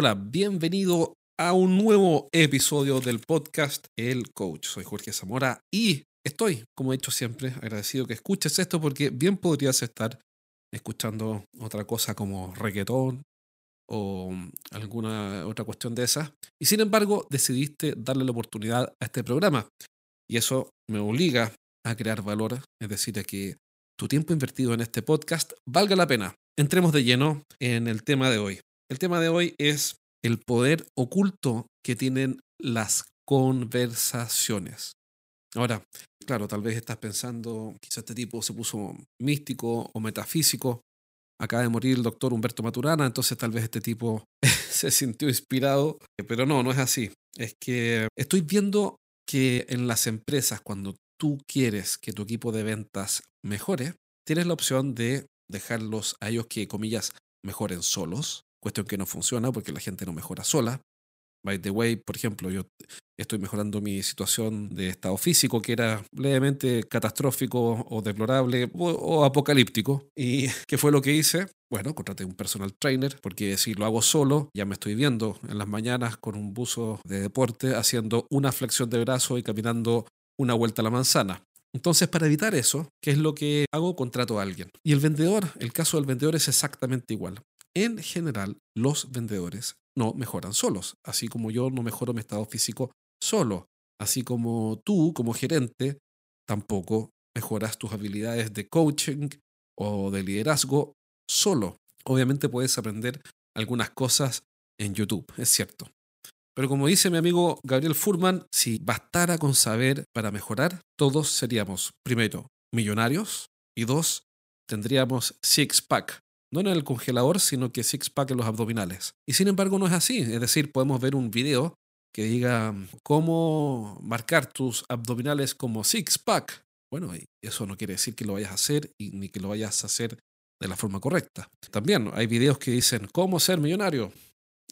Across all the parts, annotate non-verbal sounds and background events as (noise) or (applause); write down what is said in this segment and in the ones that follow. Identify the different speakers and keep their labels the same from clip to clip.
Speaker 1: Hola, bienvenido a un nuevo episodio del podcast El Coach. Soy Jorge Zamora y estoy, como he dicho siempre, agradecido que escuches esto porque bien podrías estar escuchando otra cosa como reggaetón o alguna otra cuestión de esas. Y sin embargo, decidiste darle la oportunidad a este programa. Y eso me obliga a crear valor, es decir, a que tu tiempo invertido en este podcast valga la pena. Entremos de lleno en el tema de hoy. El tema de hoy es el poder oculto que tienen las conversaciones. Ahora, claro, tal vez estás pensando, quizás este tipo se puso místico o metafísico. Acaba de morir el doctor Humberto Maturana, entonces tal vez este tipo (laughs) se sintió inspirado, pero no, no es así. Es que estoy viendo que en las empresas, cuando tú quieres que tu equipo de ventas mejore, tienes la opción de dejarlos a ellos que, comillas, mejoren solos cuestión que no funciona porque la gente no mejora sola. By the way, por ejemplo, yo estoy mejorando mi situación de estado físico, que era levemente catastrófico o deplorable o, apocalíptico. ¿Y (laughs) qué fue lo que hice? Bueno, contraté un personal trainer, porque si lo hago solo, ya me estoy viendo en las mañanas con un buzo de deporte haciendo una flexión de brazo y caminando una vuelta a la manzana. Entonces, para evitar eso, ¿qué es lo que hago? Contrato a alguien. Y el vendedor, el caso del vendedor es exactamente igual en general los vendedores no mejoran solos, así como yo no mejoro mi estado físico solo, así como tú como gerente tampoco mejoras tus habilidades de coaching o de liderazgo solo. Obviamente puedes aprender algunas cosas en YouTube, es cierto. Pero como dice mi amigo Gabriel Furman, si bastara con saber para mejorar, todos seríamos, primero, millonarios y dos, tendríamos six-pack, no en el congelador, sino que six-pack en los abdominales. Y sin embargo no es así, es decir, podemos ver un video que diga cómo marcar tus abdominales como six-pack. Bueno, eso no quiere decir que lo vayas a hacer y ni que lo vayas a hacer de la forma correcta. También hay videos que dicen cómo ser millonario.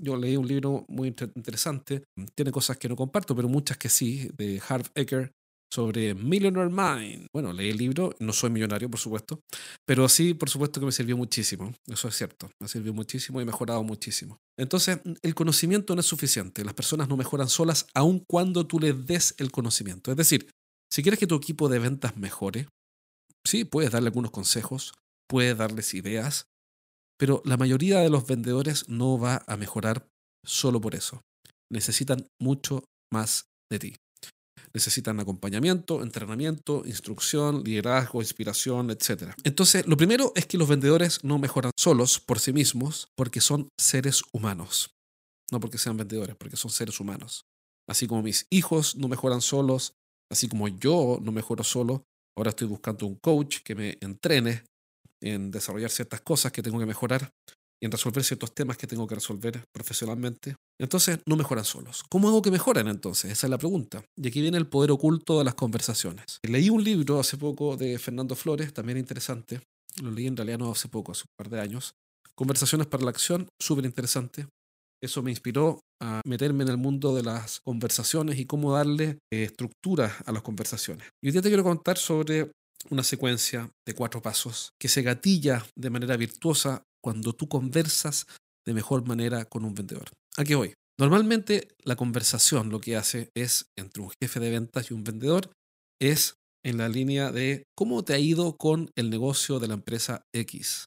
Speaker 1: Yo leí un libro muy interesante, tiene cosas que no comparto, pero muchas que sí, de Harv Eker, sobre Millionaire Mind. Bueno, leí el libro, no soy millonario, por supuesto, pero sí, por supuesto que me sirvió muchísimo. Eso es cierto, me sirvió muchísimo y he mejorado muchísimo. Entonces, el conocimiento no es suficiente. Las personas no mejoran solas aun cuando tú les des el conocimiento. Es decir, si quieres que tu equipo de ventas mejore, sí, puedes darle algunos consejos, puedes darles ideas, pero la mayoría de los vendedores no va a mejorar solo por eso. Necesitan mucho más de ti. Necesitan acompañamiento, entrenamiento, instrucción, liderazgo, inspiración, etc. Entonces, lo primero es que los vendedores no mejoran solos por sí mismos porque son seres humanos. No porque sean vendedores, porque son seres humanos. Así como mis hijos no mejoran solos, así como yo no mejoro solo, ahora estoy buscando un coach que me entrene en desarrollar ciertas cosas que tengo que mejorar en resolver ciertos temas que tengo que resolver profesionalmente. Entonces no mejoran solos. ¿Cómo hago que mejoren entonces? Esa es la pregunta. Y aquí viene el poder oculto de las conversaciones. Leí un libro hace poco de Fernando Flores, también interesante. Lo leí en realidad no hace poco, hace un par de años. Conversaciones para la acción, súper interesante. Eso me inspiró a meterme en el mundo de las conversaciones y cómo darle eh, estructura a las conversaciones. Y hoy día te quiero contar sobre una secuencia de cuatro pasos que se gatilla de manera virtuosa cuando tú conversas de mejor manera con un vendedor. ¿A qué voy? Normalmente la conversación lo que hace es entre un jefe de ventas y un vendedor es en la línea de cómo te ha ido con el negocio de la empresa X.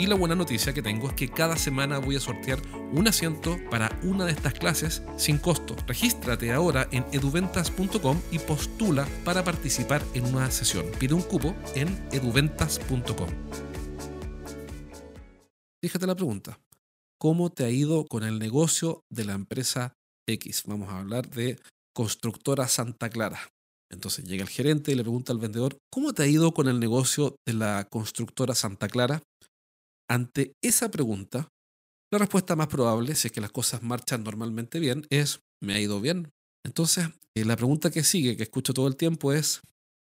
Speaker 1: Y la buena noticia que tengo es que cada semana voy a sortear un asiento para una de estas clases sin costo. Regístrate ahora en eduventas.com y postula para participar en una sesión. Pide un cupo en eduventas.com. Fíjate la pregunta. ¿Cómo te ha ido con el negocio de la empresa X? Vamos a hablar de constructora Santa Clara. Entonces llega el gerente y le pregunta al vendedor, ¿cómo te ha ido con el negocio de la constructora Santa Clara? Ante esa pregunta, la respuesta más probable, si es que las cosas marchan normalmente bien, es me ha ido bien. Entonces, eh, la pregunta que sigue, que escucho todo el tiempo, es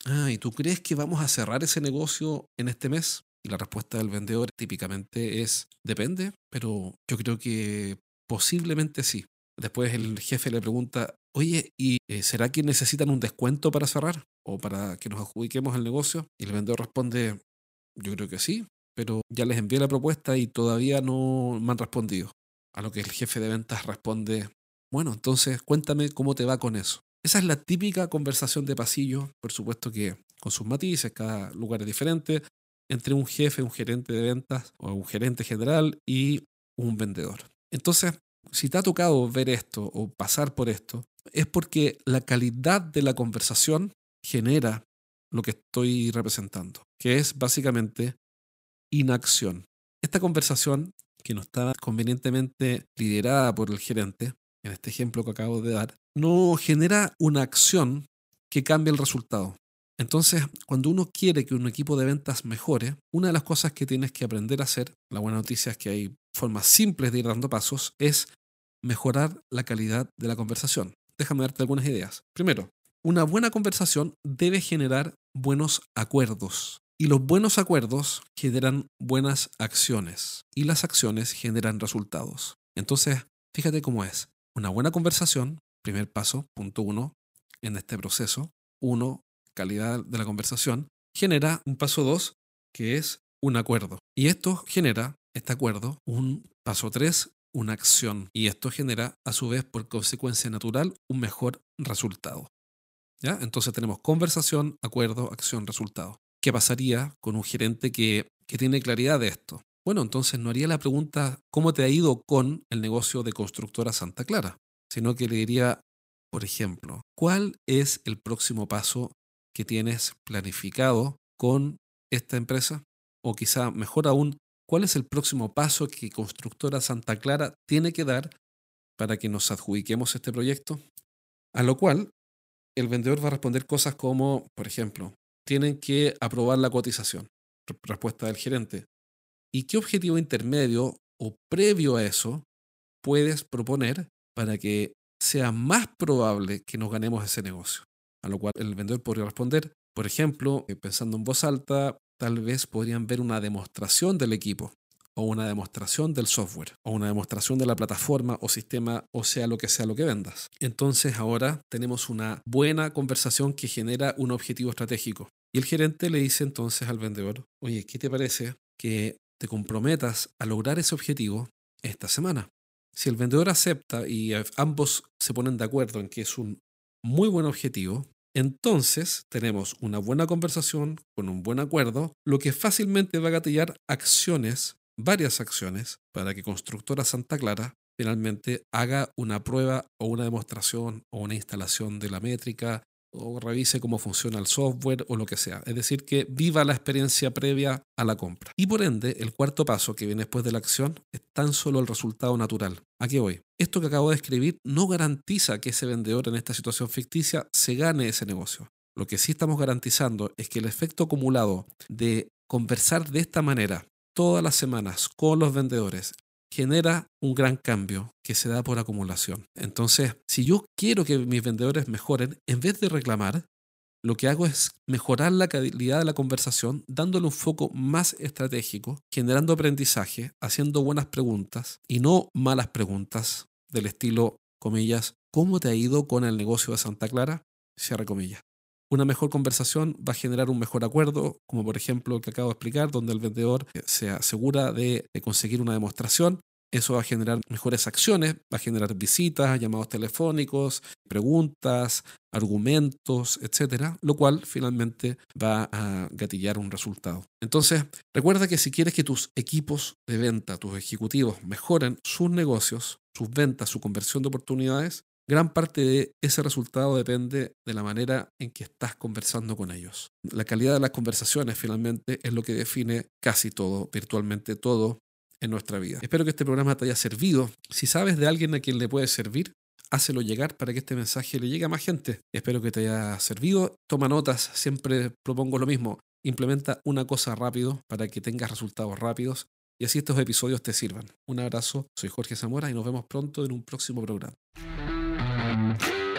Speaker 1: ah, ¿y tú crees que vamos a cerrar ese negocio en este mes? Y la respuesta del vendedor típicamente es, depende, pero yo creo que posiblemente sí. Después el jefe le pregunta, oye, ¿y eh, será que necesitan un descuento para cerrar o para que nos adjudiquemos el negocio? Y el vendedor responde, yo creo que sí, pero ya les envié la propuesta y todavía no me han respondido. A lo que el jefe de ventas responde, bueno, entonces cuéntame cómo te va con eso. Esa es la típica conversación de pasillo, por supuesto que con sus matices, cada lugar es diferente, entre un jefe, un gerente de ventas o un gerente general y un vendedor. Entonces, si te ha tocado ver esto o pasar por esto, es porque la calidad de la conversación genera lo que estoy representando, que es básicamente inacción. Esta conversación, que no está convenientemente liderada por el gerente, en este ejemplo que acabo de dar, no genera una acción que cambie el resultado. Entonces, cuando uno quiere que un equipo de ventas mejore, una de las cosas que tienes que aprender a hacer, la buena noticia es que hay formas simples de ir dando pasos, es mejorar la calidad de la conversación. Déjame darte algunas ideas. Primero, una buena conversación debe generar buenos acuerdos. Y los buenos acuerdos generan buenas acciones. Y las acciones generan resultados. Entonces, fíjate cómo es. Una buena conversación, primer paso, punto uno, en este proceso. Uno, calidad de la conversación, genera un paso dos, que es un acuerdo. Y esto genera, este acuerdo, un paso tres, una acción. Y esto genera, a su vez, por consecuencia natural, un mejor resultado. ¿Ya? Entonces tenemos conversación, acuerdo, acción, resultado. ¿Qué pasaría con un gerente que, que tiene claridad de esto? Bueno, entonces no haría la pregunta ¿cómo te ha ido con el negocio de constructora Santa Clara? Sino que le diría, por ejemplo, ¿cuál es el próximo paso que tienes planificado con esta empresa? O quizá, mejor aún, ¿cuál es el próximo paso que Constructora Santa Clara tiene que dar para que nos adjudiquemos este proyecto? A lo cual, el vendedor va a responder cosas como, por ejemplo, tienen que aprobar la cotización. Respuesta del gerente. ¿Y qué objetivo intermedio o previo a eso puedes proponer para que sea más probable que nos ganemos ese negocio? A lo cual el vendedor podría responder, por ejemplo, eh, pensando en voz alta, tal vez podrían ver una demostración del equipo o una demostración del software o una demostración de la plataforma o sistema o sea lo que sea lo que vendas. Entonces ahora tenemos una buena conversación que genera un objetivo estratégico. Y el gerente le dice entonces al vendedor, oye, ¿qué te parece que te comprometas a lograr ese objetivo esta semana? Si el vendedor acepta y ambos se ponen de acuerdo en que es un muy buen objetivo, entonces tenemos una buena conversación con un buen acuerdo, lo que fácilmente va a gatillar acciones, varias acciones, para que Constructora Santa Clara finalmente haga una prueba o una demostración o una instalación de la métrica o revise cómo funciona el software o lo que sea. Es decir, que viva la experiencia previa a la compra. Y por ende, el cuarto paso que viene después de la acción es tan solo el resultado natural. ¿A qué voy? Esto que acabo de escribir no garantiza que ese vendedor en esta situación ficticia se gane ese negocio. Lo que sí estamos garantizando es que el efecto acumulado de conversar de esta manera todas las semanas con los vendedores genera un gran cambio que se da por acumulación. Entonces, si yo quiero que mis vendedores mejoren, en vez de reclamar, lo que hago es mejorar la calidad de la conversación, dándole un foco más estratégico, generando aprendizaje, haciendo buenas preguntas y no malas preguntas del estilo, comillas, ¿cómo te ha ido con el negocio de Santa Clara? Cierre comillas. Una mejor conversación va a generar un mejor acuerdo, como por ejemplo el que acabo de explicar, donde el vendedor se asegura de, conseguir una demostración. Eso va a generar mejores acciones, va a generar visitas, llamados telefónicos, preguntas, argumentos, etcétera, lo cual finalmente va a gatillar un resultado. Entonces, recuerda que si quieres que tus equipos de venta, tus ejecutivos mejoren sus negocios, sus ventas, su conversión de oportunidades, Gran parte de ese resultado depende de la manera en que estás conversando con ellos. La calidad de las conversaciones finalmente es lo que define casi todo, virtualmente todo en nuestra vida. Espero que este programa te haya servido. Si sabes de alguien a quien le puede servir, hácelo llegar para que este mensaje le llegue a más gente. Espero que te haya servido. Toma notas, siempre propongo lo mismo. Implementa una cosa rápido para que tengas resultados rápidos y así estos episodios te sirvan. Un abrazo, soy Jorge Zamora y nos vemos pronto en un próximo programa. Mm-hmm.